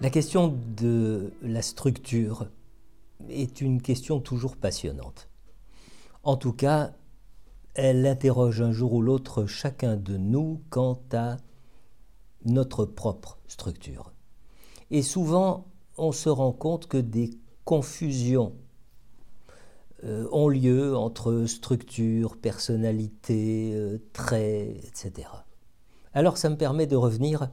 La question de la structure est une question toujours passionnante. En tout cas, elle interroge un jour ou l'autre chacun de nous quant à notre propre structure. Et souvent, on se rend compte que des confusions euh, ont lieu entre structure, personnalité, euh, traits, etc. Alors ça me permet de revenir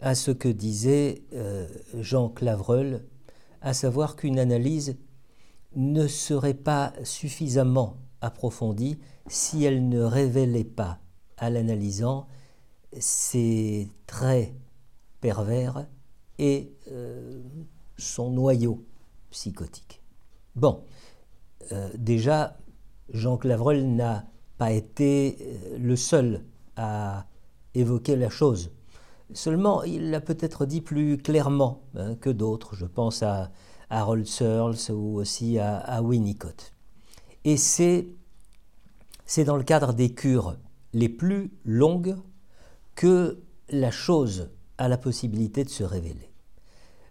à ce que disait euh, Jean Clavreul, à savoir qu'une analyse ne serait pas suffisamment approfondie si elle ne révélait pas à l'analysant ses traits pervers et euh, son noyau psychotique. Bon, euh, déjà, Jean Clavreul n'a pas été le seul à évoquer la chose. Seulement, il l'a peut-être dit plus clairement hein, que d'autres. Je pense à Harold Searles ou aussi à, Winnicott. Et c'est, dans le cadre des cures les plus longues que la chose a la possibilité de se révéler.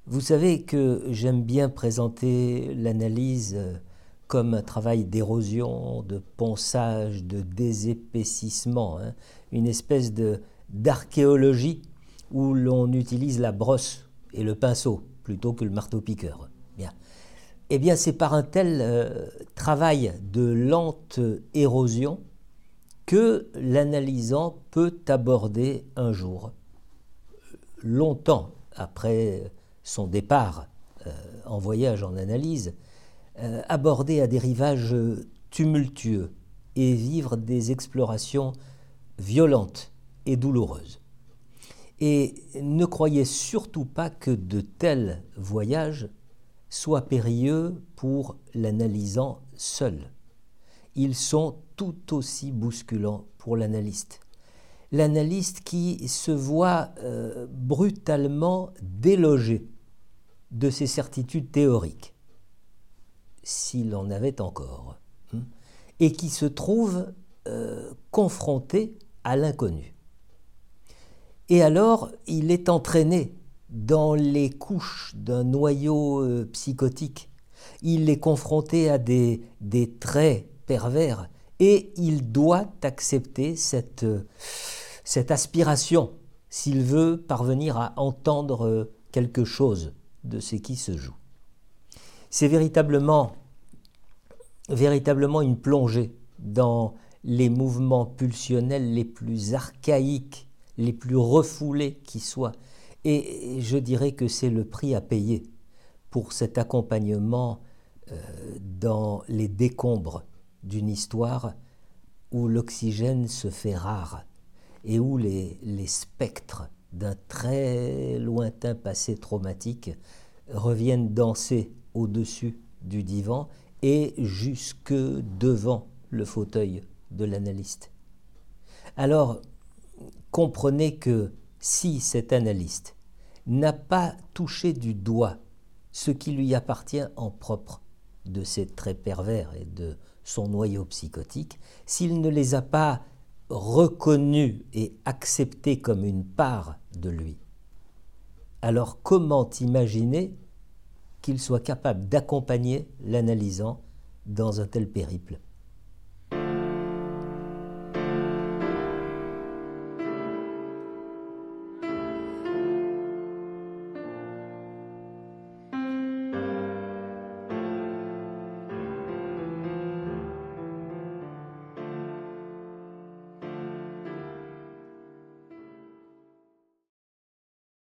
Vous savez que j'aime bien présenter l'analyse euh, comme un travail d'érosion, de ponçage, de désépaississement, hein, une espèce d'archéologie où l'on utilise la brosse et le pinceau plutôt que le marteau-piqueur. Eh bien, c'est par un tel euh, travail de lente érosion que l'analysant peut aborder un jour, longtemps après son départ euh, en voyage en analyse, euh, aborder à des rivages tumultueux et vivre des explorations violentes et douloureuses. Et ne croyez surtout pas que de tels voyages soient périlleux pour l'analysant seul. Ils sont tout aussi bousculants pour l'analyste. L'analyste qui se voit euh, brutalement délogé de ses certitudes théoriques, s'il en avait encore, hein, et qui se trouve euh, confronté à l'inconnu. Et alors, il est entraîné dans les couches d'un noyau euh, psychotique. Il est confronté à des, traits pervers et il doit accepter cette, cette aspiration s'il veut parvenir à entendre euh, quelque chose de ce qui se joue. C'est véritablement, véritablement une plongée dans les mouvements pulsionnels les plus archaïques les plus refoulés qui soient. Et je dirais que c'est le prix à payer pour cet accompagnement euh, dans les décombres d'une histoire où l'oxygène se fait rare et où les, les spectres d'un très lointain passé traumatique reviennent danser au-dessus du divan et jusque devant le fauteuil de l'analyste. Alors, comprenez que si cet analyste n'a pas touché du doigt ce qui lui appartient en propre de ses traits pervers et de son noyau psychotique, s'il ne les a pas reconnus et acceptés comme une part de lui, alors comment imaginer qu'il soit capable d'accompagner l'analysant dans un tel périple?